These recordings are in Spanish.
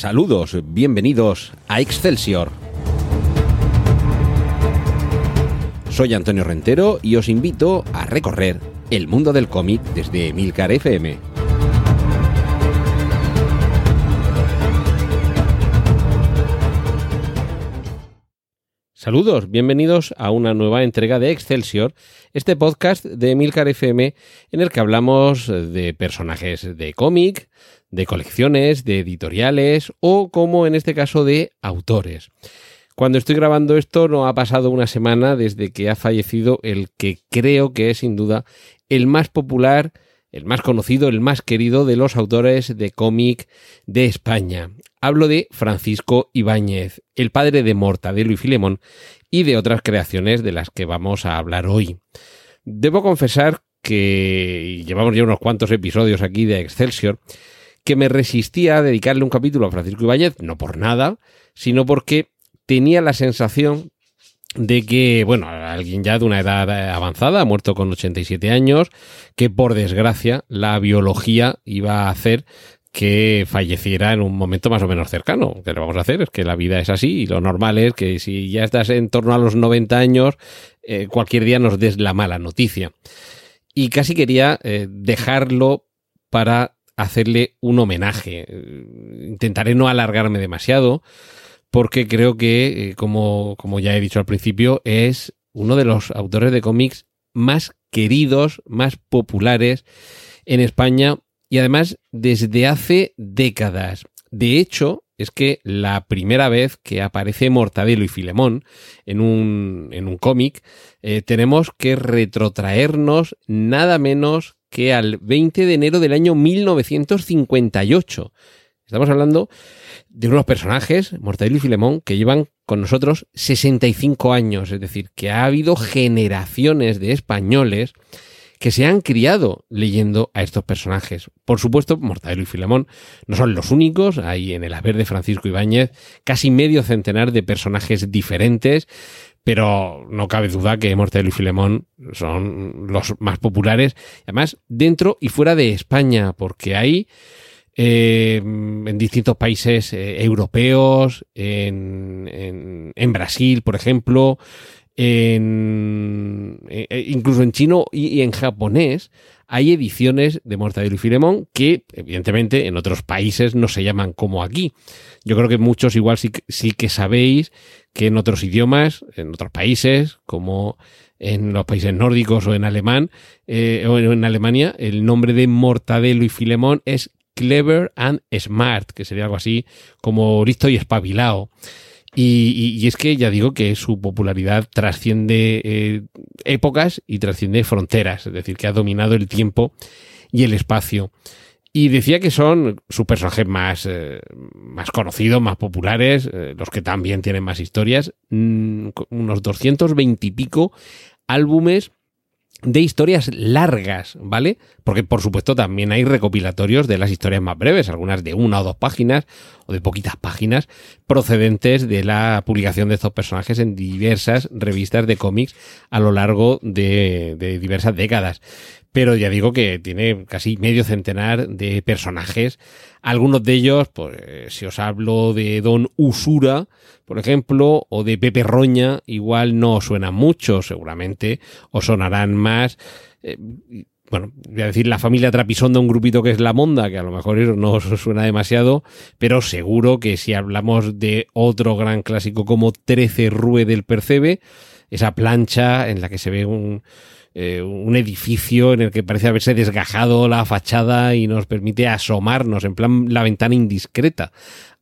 Saludos, bienvenidos a Excelsior. Soy Antonio Rentero y os invito a recorrer el mundo del cómic desde Milcar FM. Saludos, bienvenidos a una nueva entrega de Excelsior, este podcast de Milcar FM en el que hablamos de personajes de cómic, de colecciones, de editoriales o como en este caso de autores. Cuando estoy grabando esto no ha pasado una semana desde que ha fallecido el que creo que es sin duda el más popular, el más conocido, el más querido de los autores de cómic de España. Hablo de Francisco Ibáñez, el padre de Mortadelo y Filemón y de otras creaciones de las que vamos a hablar hoy. Debo confesar que llevamos ya unos cuantos episodios aquí de Excelsior, que me resistía a dedicarle un capítulo a Francisco Ibáñez, no por nada, sino porque tenía la sensación de que, bueno, alguien ya de una edad avanzada, muerto con 87 años, que por desgracia la biología iba a hacer que falleciera en un momento más o menos cercano. ¿Qué le vamos a hacer? Es que la vida es así y lo normal es que si ya estás en torno a los 90 años, eh, cualquier día nos des la mala noticia. Y casi quería eh, dejarlo para hacerle un homenaje. Intentaré no alargarme demasiado porque creo que, eh, como, como ya he dicho al principio, es uno de los autores de cómics más queridos, más populares en España y además desde hace décadas. De hecho, es que la primera vez que aparece Mortadelo y Filemón en un, en un cómic, eh, tenemos que retrotraernos nada menos que al 20 de enero del año 1958. Estamos hablando de unos personajes, Mortadelo y Filemón, que llevan con nosotros 65 años, es decir, que ha habido generaciones de españoles que se han criado leyendo a estos personajes. Por supuesto, Mortadelo y Filemón no son los únicos, hay en el haber de Francisco Ibáñez casi medio centenar de personajes diferentes, pero no cabe duda que Mortadelo y Filemón son los más populares, además dentro y fuera de España, porque hay eh, en distintos países eh, europeos, en, en, Brasil, por ejemplo, en, eh, incluso en chino y, en japonés, hay ediciones de Mortadelo y Filemón que, evidentemente, en otros países no se llaman como aquí. Yo creo que muchos igual sí, que sabéis que en otros idiomas, en otros países, como en los países nórdicos o en alemán o en Alemania, el nombre de Mortadelo y Filemón es clever and smart, que sería algo así como listo y espabilado. Y, es que ya digo que su popularidad trasciende eh, épocas y trasciende fronteras, es decir, que ha dominado el tiempo y el espacio. Y decía que son sus personajes más, eh, más conocidos, más populares, eh, los que también tienen más historias, mm, unos 220 y pico álbumes de historias largas, ¿vale? Porque por supuesto también hay recopilatorios de las historias más breves, algunas de una o dos páginas o de poquitas páginas, procedentes de la publicación de estos personajes en diversas revistas de cómics a lo largo de, de diversas décadas pero ya digo que tiene casi medio centenar de personajes. Algunos de ellos, pues si os hablo de Don Usura, por ejemplo, o de Pepe Roña, igual no suenan mucho, seguramente os sonarán más. Eh, bueno, voy a decir la familia Trapisonda, un grupito que es La Monda, que a lo mejor no os suena demasiado, pero seguro que si hablamos de otro gran clásico como Trece Rue del Percebe, esa plancha en la que se ve un, eh, un edificio en el que parece haberse desgajado la fachada y nos permite asomarnos, en plan la ventana indiscreta,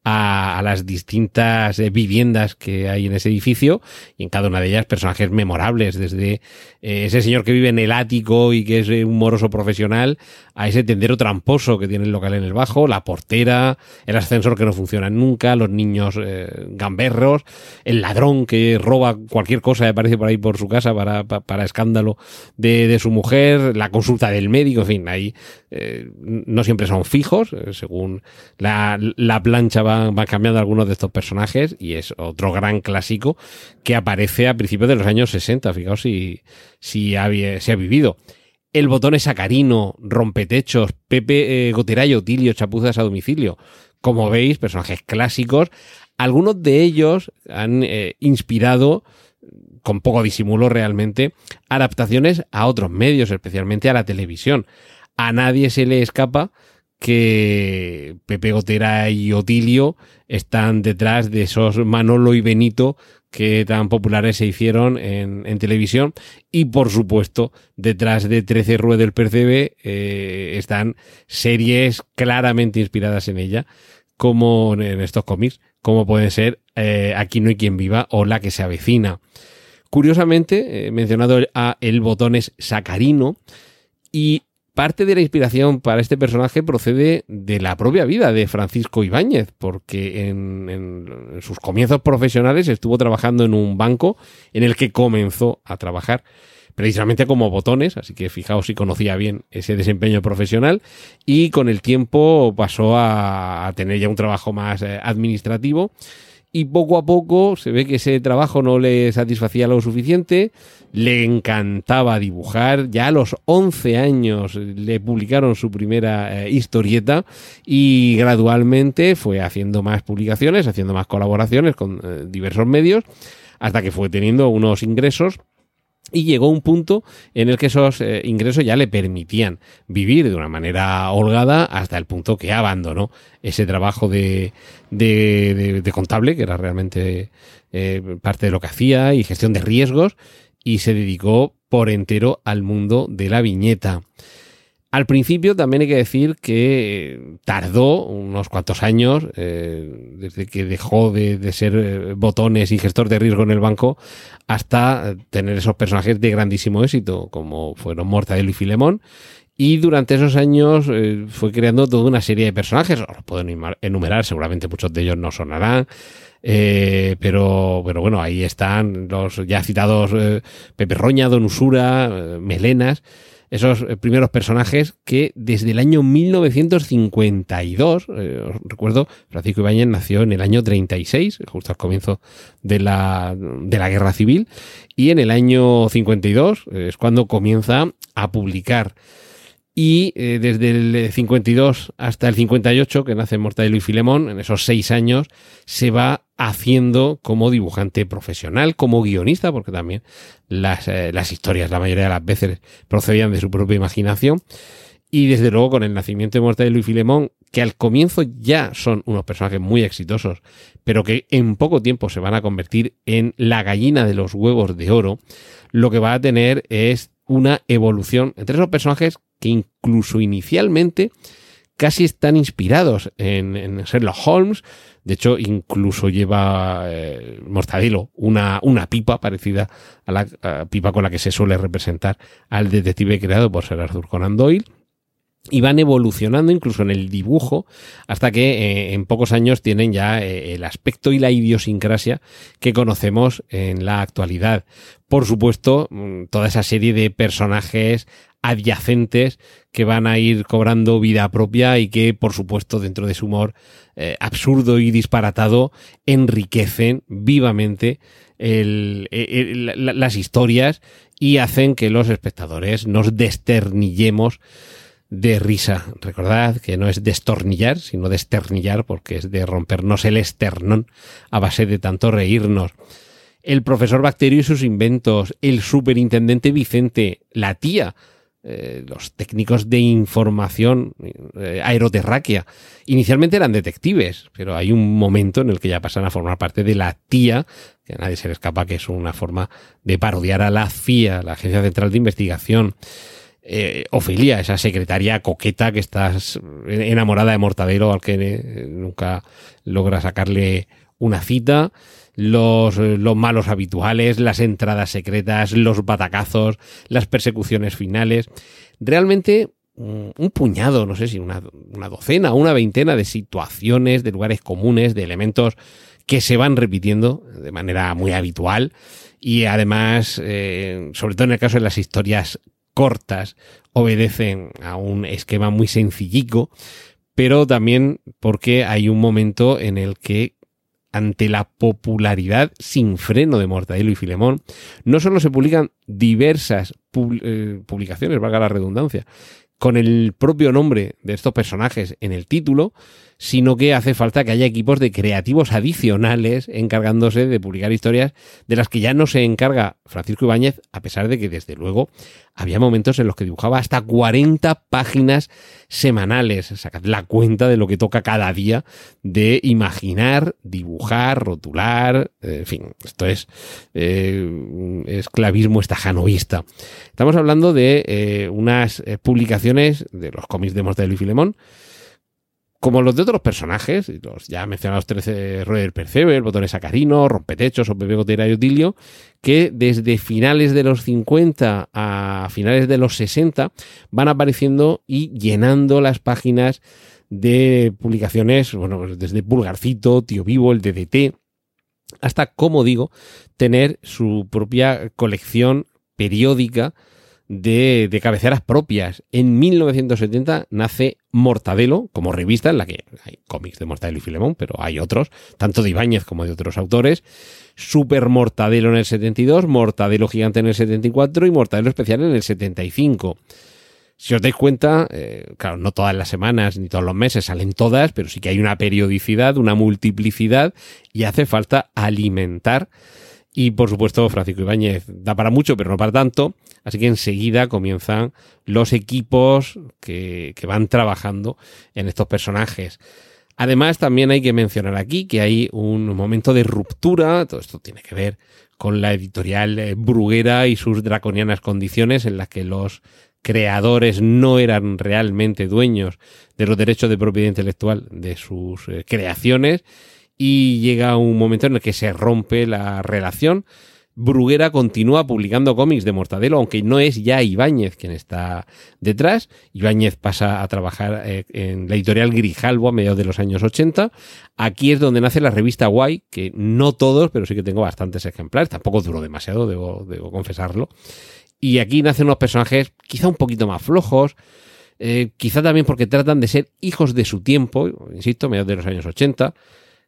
a, las distintas eh, viviendas que hay en ese edificio y en cada una de ellas personajes memorables, desde eh, ese señor que vive en el ático y que es un moroso profesional, a ese tendero tramposo que tiene el local en el bajo, la portera, el ascensor que no funciona nunca, los niños gamberros, el ladrón que roba cualquier cosa que aparece por ahí por su casa para, para, escándalo de, de, su mujer, la consulta del médico, en fin, ahí no siempre son fijos, según la, la plancha va va cambiando algunos de estos personajes y es otro gran clásico que aparece a principios de los años 60, fijaos si, si, ha, ha vivido. El botón es sacarino, rompetechos, Pepe eh, Goterayo, Tilio, chapuzas a domicilio. como veis, personajes clásicos. Algunos de ellos han eh, inspirado con poco disimulo realmente, adaptaciones a otros medios, especialmente a la televisión. A nadie se le escapa que Pepe Gotera y Otilio están detrás de esos Manolo y Benito que tan populares se hicieron en, televisión y por supuesto detrás de 13 Ruedas del Percebe eh, están series claramente inspiradas en ella como en estos cómics como pueden ser eh, Aquí no hay quien viva o La que se avecina curiosamente he mencionado a El Botones Sacarino y parte de la inspiración para este personaje procede de la propia vida de Francisco Ibáñez, porque en, sus comienzos profesionales estuvo trabajando en un banco en el que comenzó a trabajar precisamente como botones, así que fijaos si conocía bien ese desempeño profesional y con el tiempo pasó a, tener ya un trabajo más eh, administrativo y poco a poco se ve que ese trabajo no le satisfacía lo suficiente, le encantaba dibujar, ya a los 11 años le publicaron su primera eh, historieta y gradualmente fue haciendo más publicaciones, haciendo más colaboraciones con eh, diversos medios, hasta que fue teniendo unos ingresos y llegó un punto en el que esos eh, ingresos ya le permitían vivir de una manera holgada hasta el punto que abandonó ese trabajo de, de, contable, que era realmente eh, parte de lo que hacía, y gestión de riesgos, y se dedicó por entero al mundo de la viñeta. Al principio también hay que decir que tardó unos cuantos años, eh, desde que dejó de, ser eh, botones y gestor de riesgo en el banco, hasta tener esos personajes de grandísimo éxito, como fueron Mortadelo y Filemón. Y durante esos años eh, fue creando toda una serie de personajes, os los puedo enumerar, seguramente muchos de ellos no sonarán. pero, pero bueno, ahí están los ya citados Pepe Roña, Don Usura, Melenas, esos eh, primeros personajes que desde el año 1952, eh, os recuerdo, Francisco Ibáñez nació en el año 36, justo al comienzo de la, de la Guerra Civil, y en el año 52 eh, es cuando comienza a publicar y desde el 52 hasta el 58, que nace Mortadelo y Filemón, en esos seis años, se va haciendo como dibujante profesional, como guionista, porque también las, eh, las historias la mayoría de las veces procedían de su propia imaginación. Y desde luego con el nacimiento de muerte de Luis Filemón, que al comienzo ya son unos personajes muy exitosos, pero que en poco tiempo se van a convertir en la gallina de los huevos de oro, lo que va a tener es una evolución entre esos personajes que incluso inicialmente casi están inspirados en, en Sherlock Holmes, de hecho, incluso lleva eh, Mortadelo una, una pipa parecida a la pipa con la que se suele representar al detective creado por Sir Arthur Conan Doyle y van evolucionando incluso en el dibujo hasta que eh, en pocos años tienen ya eh, el aspecto y la idiosincrasia que conocemos en la actualidad. Por supuesto, mm, toda esa serie de personajes adyacentes que van a ir cobrando vida propia y que, por supuesto, dentro de su humor eh, absurdo y disparatado, enriquecen vivamente las historias y hacen que los espectadores nos desternillemos de risa. Recordad que no es destornillar, sino desternillar, porque es de rompernos el esternón a base de tanto reírnos el profesor Bacterio y sus inventos, el superintendente Vicente, la tía, eh, los técnicos de información eh, aeroterráquea. Inicialmente eran detectives, pero hay un momento en el que ya pasan a formar parte de la tía, que a nadie se le escapa que es una forma de parodiar a la CIA, la Agencia Central de Investigación. Eh, Ofelia, esa secretaria coqueta que estás enamorada de Mortadero, al que nunca logra sacarle una cita los, los malos habituales, las entradas secretas, los batacazos, las persecuciones finales. Realmente mm, un puñado, no sé si una, docena o una veintena de situaciones, de lugares comunes, de elementos que se van repitiendo de manera muy habitual y además, eh, sobre todo en el caso de las historias cortas, obedecen a un esquema muy sencillico, pero también porque hay un momento en el que ante la popularidad sin freno de Mortadelo y Filemón, no solo se publican diversas eh, publicaciones, valga la redundancia, con el propio nombre de estos personajes en el título, sino que hace falta que haya equipos de creativos adicionales encargándose de publicar historias de las que ya no se encarga Francisco Ibáñez, a pesar de que desde luego había momentos en los que dibujaba hasta 40 páginas semanales. Sacad la cuenta de lo que toca cada día de imaginar, dibujar, rotular, en fin, esto es eh, esclavismo estajanovista. Estamos hablando de eh, unas eh, publicaciones de los cómics de Mortadelo y Filemón, como los de otros personajes, los ya mencionados 13 Roder Perceber, Botones Sacarino, Rompetechos o Pepe Gotera y Otilio, que desde finales de los 50 a finales de los 60 van apareciendo y llenando las páginas de publicaciones, bueno, desde Pulgarcito, Tío Vivo, el DDT, hasta, como digo, tener su propia colección periódica de, cabeceras propias. En 1970 nace Mortadelo como revista en la que hay cómics de Mortadelo y Filemón, pero hay otros, tanto de Ibáñez como de otros autores. Super Mortadelo en el 72, Mortadelo Gigante en el 74 y Mortadelo Especial en el 75. Si os dais cuenta, eh, claro, no todas las semanas ni todos los meses salen todas, pero sí que hay una periodicidad, una multiplicidad y hace falta alimentar y por supuesto, Francisco Ibáñez da para mucho, pero no para tanto. Así que enseguida comienzan los equipos que, que van trabajando en estos personajes. Además, también hay que mencionar aquí que hay un momento de ruptura. Todo esto tiene que ver con la editorial eh, Bruguera y sus draconianas condiciones en las que los creadores no eran realmente dueños de los derechos de propiedad intelectual de sus eh, creaciones y llega un momento en el que se rompe la relación. Bruguera continúa publicando cómics de Mortadelo, aunque no es ya Ibáñez quien está detrás. Ibáñez pasa a trabajar eh, en la editorial Grijalbo a mediados de los años 80. Aquí es donde nace la revista Guay, que no todos, pero sí que tengo bastantes ejemplares. Tampoco duró demasiado, debo, confesarlo. Y aquí nacen unos personajes quizá un poquito más flojos, eh, quizá también porque tratan de ser hijos de su tiempo, insisto, mediados de los años 80.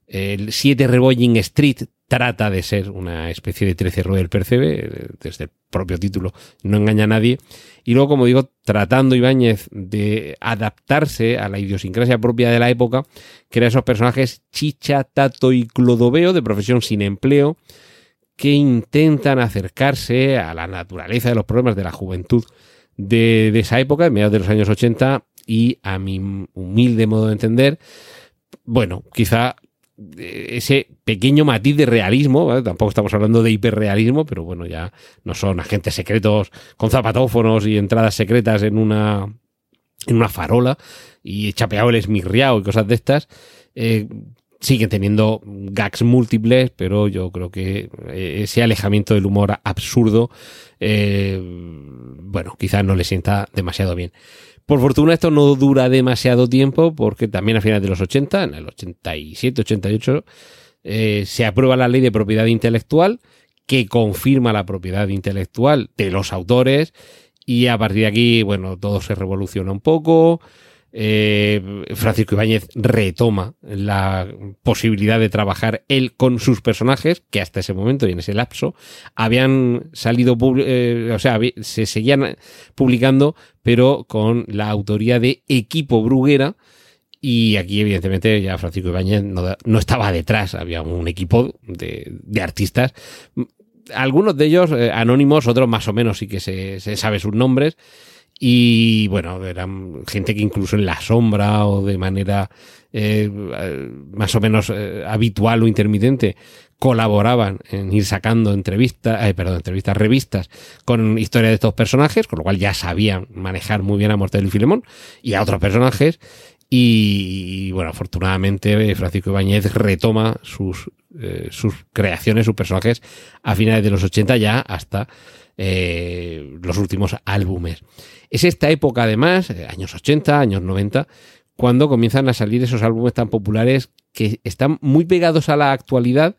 El 7 Rebolling Street trata de ser una especie de 13 Royal Percebe, desde el propio título no engaña a nadie. Y luego, como digo, tratando Ibáñez de adaptarse a la idiosincrasia propia de la época, crea esos personajes Chicha, Tato y Clodoveo, de profesión sin empleo, que intentan acercarse a la naturaleza de los problemas de la juventud de, de esa época, en mediados de los años 80, y a mi humilde modo de entender, bueno, quizá ese pequeño matiz de realismo, tampoco estamos hablando de hiperrealismo, pero bueno, ya no son agentes secretos con zapatófonos y entradas secretas en una, en una farola y chapeado el y cosas de estas. Eh, siguen teniendo gags múltiples, pero yo creo que eh, ese alejamiento del humor absurdo, eh, bueno, quizás no le sienta demasiado bien. Por fortuna esto no dura demasiado tiempo porque también a finales de los 80, en el 87, 88, eh, se aprueba la ley de propiedad intelectual que confirma la propiedad intelectual de los autores y a partir de aquí, bueno, todo se revoluciona un poco. Eh, Francisco Ibáñez retoma la posibilidad de trabajar él con sus personajes, que hasta ese momento y en ese lapso habían salido, eh, o sea, se seguían publicando, pero con la autoría de Equipo Bruguera. Y aquí, evidentemente, ya Francisco Ibáñez no, estaba detrás, había un equipo de, artistas algunos de ellos eh, anónimos, otros más o menos sí que se, se sabe sus nombres, y bueno, eran gente que incluso en la sombra o de manera eh, más o menos eh, habitual o intermitente colaboraban en ir sacando entrevistas, eh, perdón, entrevistas, revistas con historia de estos personajes, con lo cual ya sabían manejar muy bien a Mortadelo y Filemón y a otros personajes. Y, bueno, afortunadamente Francisco Ibáñez retoma sus, eh, sus creaciones, sus personajes a finales de los 80 ya hasta eh, los últimos álbumes. Es esta época, además, eh, años 80, años 90, cuando comienzan a salir esos álbumes tan populares que están muy pegados a la actualidad,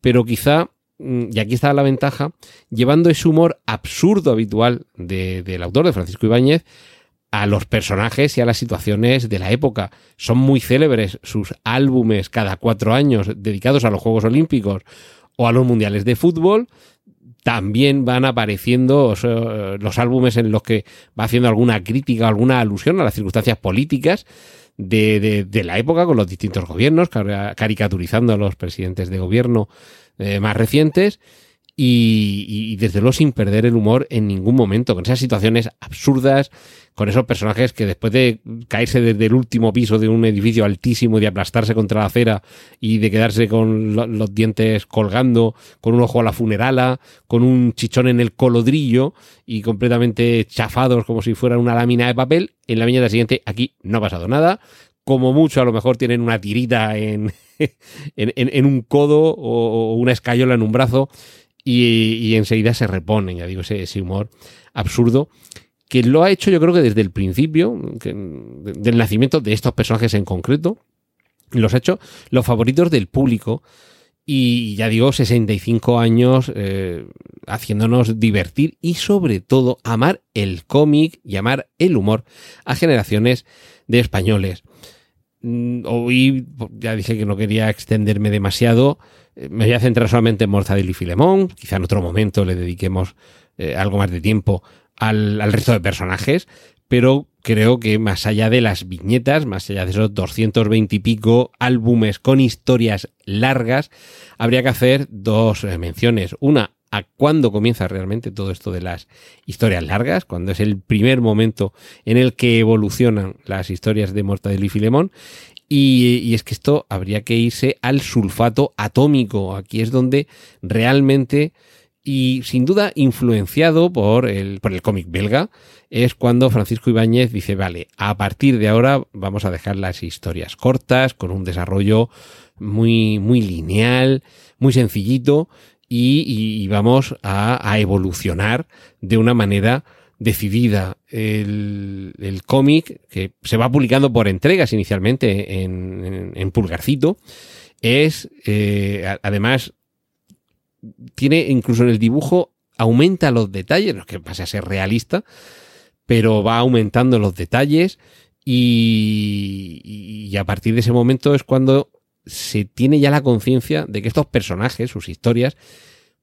pero quizá, mm, y aquí está la ventaja, llevando ese humor absurdo habitual del autor, de Francisco Ibáñez, a los personajes y a las situaciones de la época. Son muy célebres sus álbumes cada cuatro años dedicados a los Juegos Olímpicos o a los Mundiales de Fútbol, también van apareciendo los álbumes en los que va haciendo alguna crítica, alguna alusión a las circunstancias políticas de, de, la época con los distintos gobiernos, caricaturizando a los presidentes de gobierno eh, más recientes y, y, desde luego sin perder el humor en ningún momento, con esas situaciones absurdas, con esos personajes que después de caerse desde el último piso de un edificio altísimo y de aplastarse contra la acera y de quedarse con los dientes colgando, con un ojo a la funerala, con un chichón en el colodrillo y completamente chafados como si fueran una lámina de papel, en la viñeta siguiente aquí no ha pasado nada. Como mucho, a lo mejor tienen una tirita en, en, un codo o, una escayola en un brazo y, enseguida se reponen, ya digo, ese, humor absurdo que lo ha hecho yo creo que desde el principio del nacimiento de estos personajes en concreto, los ha hecho los favoritos del público y ya digo, 65 años eh, haciéndonos divertir y sobre todo amar el cómic y amar el humor a generaciones de españoles. Mm, hoy ya dije que no quería extenderme demasiado, eh, me voy a centrar solamente en Mortadelo y Filemón, quizá en otro momento le dediquemos eh, algo más de tiempo al, resto de personajes, pero creo que más allá de las viñetas, más allá de esos 220 y pico álbumes con historias largas, habría que hacer dos eh, menciones. Una, a cuándo comienza realmente todo esto de las historias largas, cuando es el primer momento en el que evolucionan las historias de Mortadelo y Filemón. Y, es que esto habría que irse al sulfato atómico. Aquí es donde realmente y sin duda influenciado por el, por el cómic belga, es cuando Francisco Ibáñez dice, vale, a partir de ahora vamos a dejar las historias cortas, con un desarrollo muy, muy lineal, muy sencillito, y, vamos a, evolucionar de una manera decidida. El, el cómic, que se va publicando por entregas inicialmente en, en, Pulgarcito, es eh, además tiene incluso en el dibujo, aumenta los detalles, no es que pase a ser realista, pero va aumentando los detalles y, y a partir de ese momento es cuando se tiene ya la conciencia de que estos personajes, sus historias,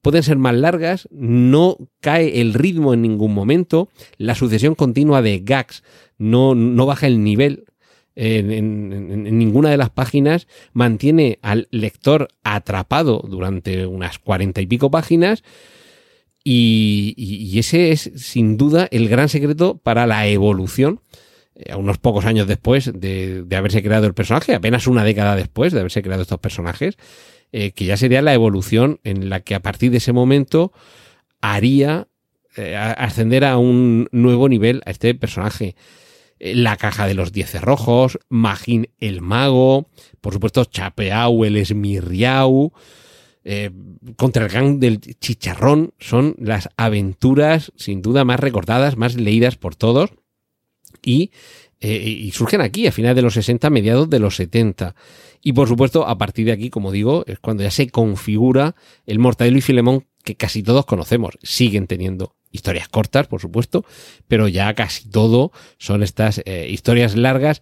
pueden ser más largas, no cae el ritmo en ningún momento, la sucesión continua de gags no, no baja el nivel en, ninguna de las páginas mantiene al lector atrapado durante unas cuarenta y pico páginas. Y, ese es sin duda el gran secreto para la evolución eh, unos pocos años después de, haberse creado el personaje, apenas una década después de haberse creado estos personajes, eh, que ya sería la evolución en la que a partir de ese momento haría eh, ascender a un nuevo nivel a este personaje. La caja de los diez cerrojos, Magín el mago, por supuesto Chapeau el esmirriau, contra el gang del chicharrón, son las aventuras sin duda más recordadas, más leídas por todos y, eh, y surgen aquí a finales de los 60, mediados de los 70. Y por supuesto, a partir de aquí, como digo, es cuando ya se configura el Mortadelo y Filemón que casi todos conocemos. Siguen teniendo historias cortas, por supuesto, pero ya casi todo son estas eh, historias largas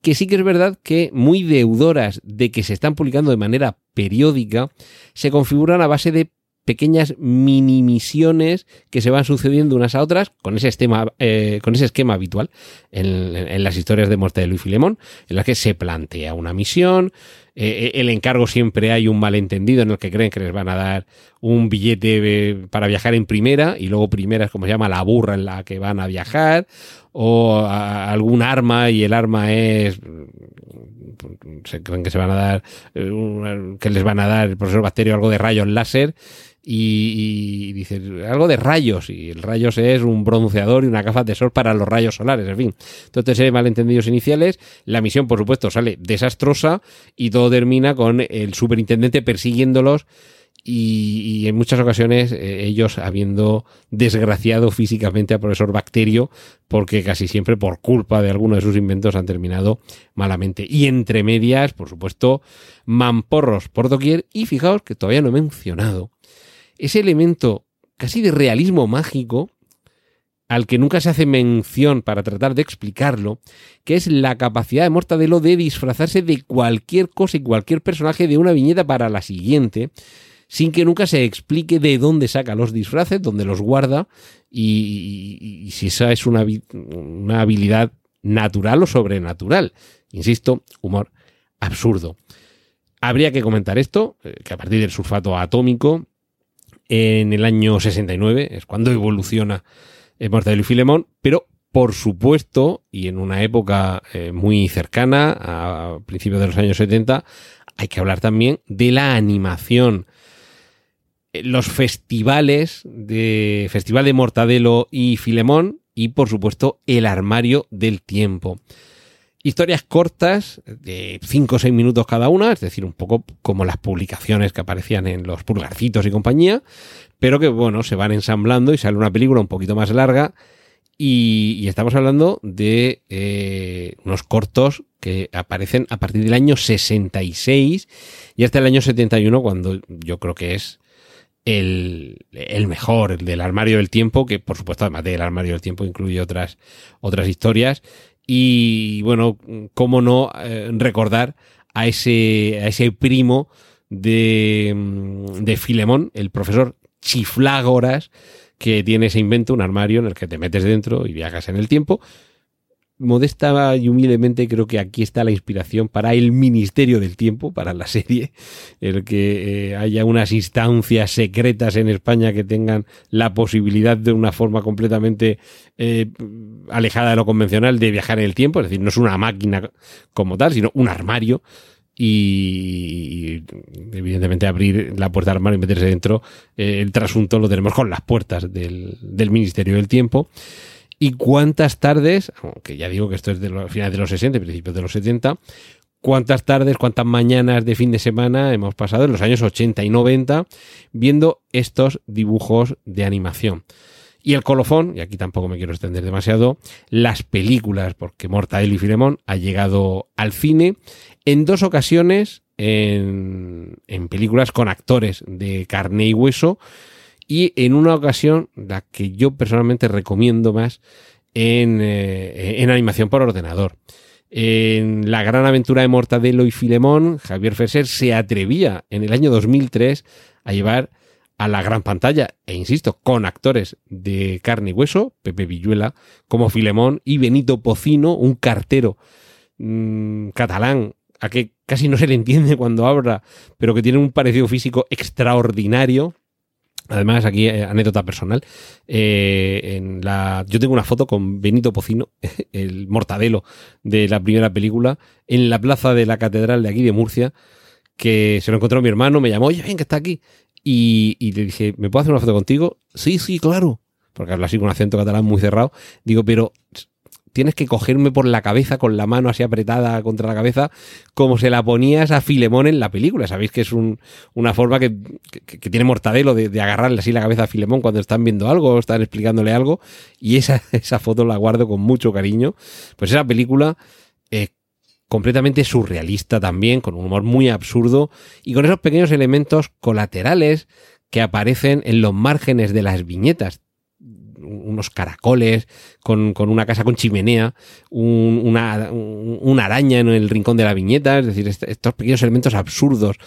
que sí que es verdad que muy deudoras de que se están publicando de manera periódica, se configuran a base de pequeñas mini misiones que se van sucediendo unas a otras con ese esquema, eh, con ese esquema habitual en, las historias de Muerte de Luis Filemón, en las que se plantea una misión, eh, el encargo siempre hay un malentendido en el que creen que les van a dar un billete eh, para viajar en primera y luego primera es como se llama la burra en la que van a viajar o algún arma y el arma es se creen que se van a dar que les van a dar el profesor Bacterio algo de rayos láser y, dice algo de rayos y el rayos es un bronceador y una gafas de sol para los rayos solares, en fin. Entonces, hay malentendidos iniciales, la misión por supuesto sale desastrosa y todo termina con el superintendente persiguiéndolos y, en muchas ocasiones eh, ellos habiendo desgraciado físicamente al profesor Bacterio porque casi siempre por culpa de alguno de sus inventos han terminado malamente. Y entre medias, por supuesto, mamporros por doquier y fijaos que todavía no he mencionado ese elemento casi de realismo mágico al que nunca se hace mención para tratar de explicarlo, que es la capacidad de Mortadelo de disfrazarse de cualquier cosa y cualquier personaje de una viñeta para la siguiente, sin que nunca se explique de dónde saca los disfraces, dónde los guarda y, si esa es una, una habilidad natural o sobrenatural. Insisto, humor absurdo. Habría que comentar esto, eh, que a partir del sulfato atómico, en el año 69, es cuando evoluciona Mortadelo y Filemón, pero por supuesto, y en una época eh, muy cercana, a principios de los años 70, hay que hablar también de la animación. Eh, los festivales de Festival de Mortadelo y Filemón y por supuesto el armario del tiempo. Historias cortas de 5 o 6 minutos cada una, es decir, un poco como las publicaciones que aparecían en los pulgarcitos y compañía, pero que bueno, se van ensamblando y sale una película un poquito más larga y, estamos hablando de eh, unos cortos que aparecen a partir del año 66 y hasta el año 71, cuando yo creo que es el, mejor, el del armario del tiempo, que por supuesto, además del armario del tiempo, incluye otras, otras historias. Y bueno, cómo no eh, recordar a ese, a ese primo de, de Filemón, el profesor Chiflágoras, que tiene ese invento, un armario en el que te metes dentro y viajas en el tiempo. Modesta y humildemente creo que aquí está la inspiración para el Ministerio del Tiempo, para la serie, el que eh, haya unas instancias secretas en España que tengan la posibilidad de una forma completamente eh, alejada de lo convencional de viajar en el tiempo, es decir, no es una máquina como tal, sino un armario y, evidentemente abrir la puerta del armario y meterse dentro, eh, el trasunto lo tenemos con las puertas del, Ministerio del Tiempo. ¿Y cuántas tardes, aunque ya digo que esto es de los finales de los 60 principios de los 70, cuántas tardes, cuántas mañanas de fin de semana hemos pasado en los años 80 y 90 viendo estos dibujos de animación? Y el colofón, y aquí tampoco me quiero extender demasiado, las películas, porque Mortadelo y Filemón ha llegado al cine en dos ocasiones en, películas con actores de carne y hueso y en una ocasión la que yo personalmente recomiendo más en, eh, en animación por ordenador. En La gran aventura de Mortadelo y Filemón, Javier Fesser se atrevía en el año 2003 a llevar a la gran pantalla, e insisto, con actores de carne y hueso, Pepe Villuela como Filemón y Benito Pocino, un cartero mmm, catalán a que casi no se le entiende cuando habla, pero que tiene un parecido físico extraordinario. Además, aquí eh, anécdota personal. Eh, yo tengo una foto con Benito Pocino, el mortadelo de la primera película, en la plaza de la catedral de aquí de Murcia, que se lo encontró mi hermano, me llamó, oye, ven que está aquí. Y, y le dije, ¿me puedo hacer una foto contigo? Sí, sí, claro. Porque habla así con un acento catalán muy cerrado. Digo, pero tienes que cogerme por la cabeza con la mano así apretada contra la cabeza, como se la ponías a Filemón en la película. Sabéis que es una forma que, tiene Mortadelo de, agarrarle así la cabeza a Filemón cuando están viendo algo o están explicándole algo. Y esa, esa foto la guardo con mucho cariño. Pues esa película es completamente surrealista también, con un humor muy absurdo y con esos pequeños elementos colaterales que aparecen en los márgenes de las viñetas unos caracoles, con, una casa con chimenea, una, araña en el rincón de la viñeta, es decir, estos pequeños elementos absurdos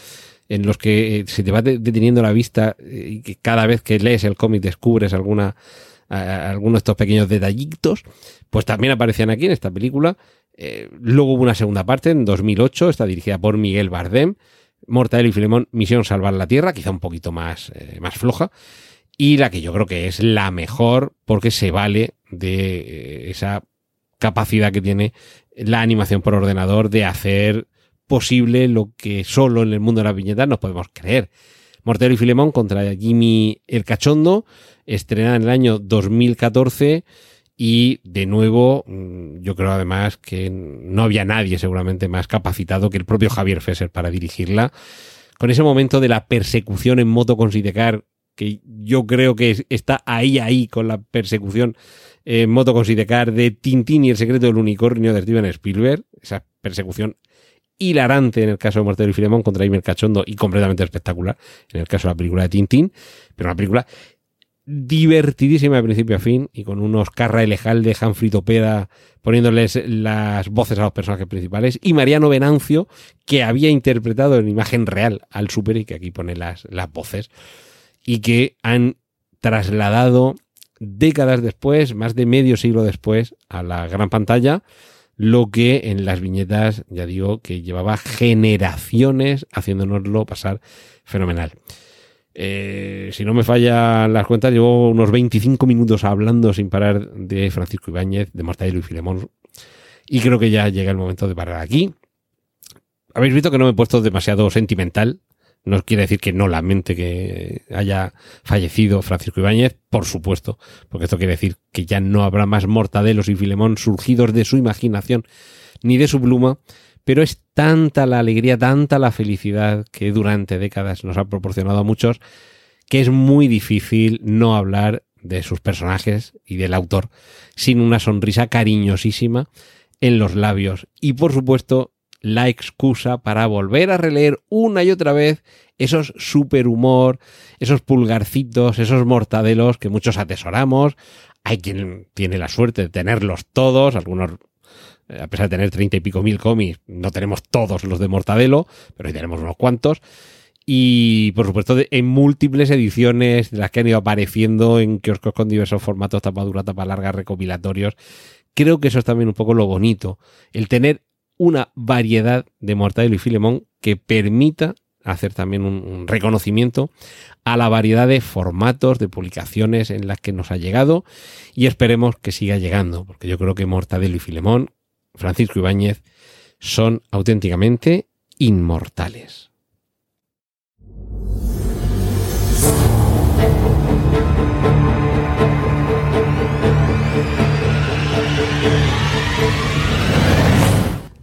en los que eh, se te va deteniendo la vista eh, y que cada vez que lees el cómic descubres alguna, algunos de estos pequeños detallitos, pues también aparecían aquí en esta película. Eh, luego hubo una segunda parte en 2008, está dirigida por Miguel Bardem, Mortadelo y Filemón, Misión Salvar la Tierra, quizá un poquito más, más floja y la que yo creo que es la mejor porque se vale de eh, esa capacidad que tiene la animación por ordenador de hacer posible lo que solo en el mundo de las viñetas nos podemos creer. Mortero y Filemón contra Jimmy el Cachondo, estrenada en el año 2014 y de nuevo mm, yo creo además que no había nadie seguramente más capacitado que el propio Javier Fesser para dirigirla. Con ese momento de la persecución en moto con Sidecar que yo creo que está ahí, ahí con la persecución en moto con Sidecar de Tintín y el secreto del unicornio de Steven Spielberg, esa persecución hilarante en el caso de Mortero y Filemón contra Imer Cachondo y completamente espectacular en el caso de la película de Tintín, pero una película divertidísima de principio a fin y con unos carra elejal de Humphrey Topeda poniéndoles las voces a los personajes principales y Mariano Venancio que había interpretado en imagen real al super y que aquí pone las, las voces y que han trasladado décadas después, más de medio siglo después, a la gran pantalla lo que en las viñetas, ya digo, que llevaba generaciones haciéndonoslo pasar fenomenal. Eh, si no me fallan las cuentas, llevo unos 25 minutos hablando sin parar de Francisco Ibáñez, de Mortadelo y Filemón. Y creo que ya llega el momento de parar aquí. Habéis visto que no me he puesto demasiado sentimental. No quiere decir que no lamente que haya fallecido Francisco Ibáñez, por supuesto, porque esto quiere decir que ya no habrá más mortadelos y Filemón surgidos de su imaginación ni de su pluma, pero es tanta la alegría, tanta la felicidad que durante décadas nos ha proporcionado a muchos, que es muy difícil no hablar de sus personajes y del autor sin una sonrisa cariñosísima en los labios. Y por supuesto la excusa para volver a releer una y otra vez esos superhumor, esos pulgarcitos, esos mortadelos que muchos atesoramos. Hay quien tiene la suerte de tenerlos todos, algunos a pesar de tener treinta y pico mil cómics, no tenemos todos los de Mortadelo, pero tenemos unos cuantos. Y por supuesto, en múltiples ediciones de las que han ido apareciendo en kioscos con diversos formatos, tapa dura, tapa larga, recopilatorios. Creo que eso es también un poco lo bonito, el tener una variedad de Mortadelo y Filemón que permita hacer también un, reconocimiento a la variedad de formatos, de publicaciones en las que nos ha llegado y esperemos que siga llegando, porque yo creo que Mortadelo y Filemón Francisco Ibáñez son auténticamente inmortales.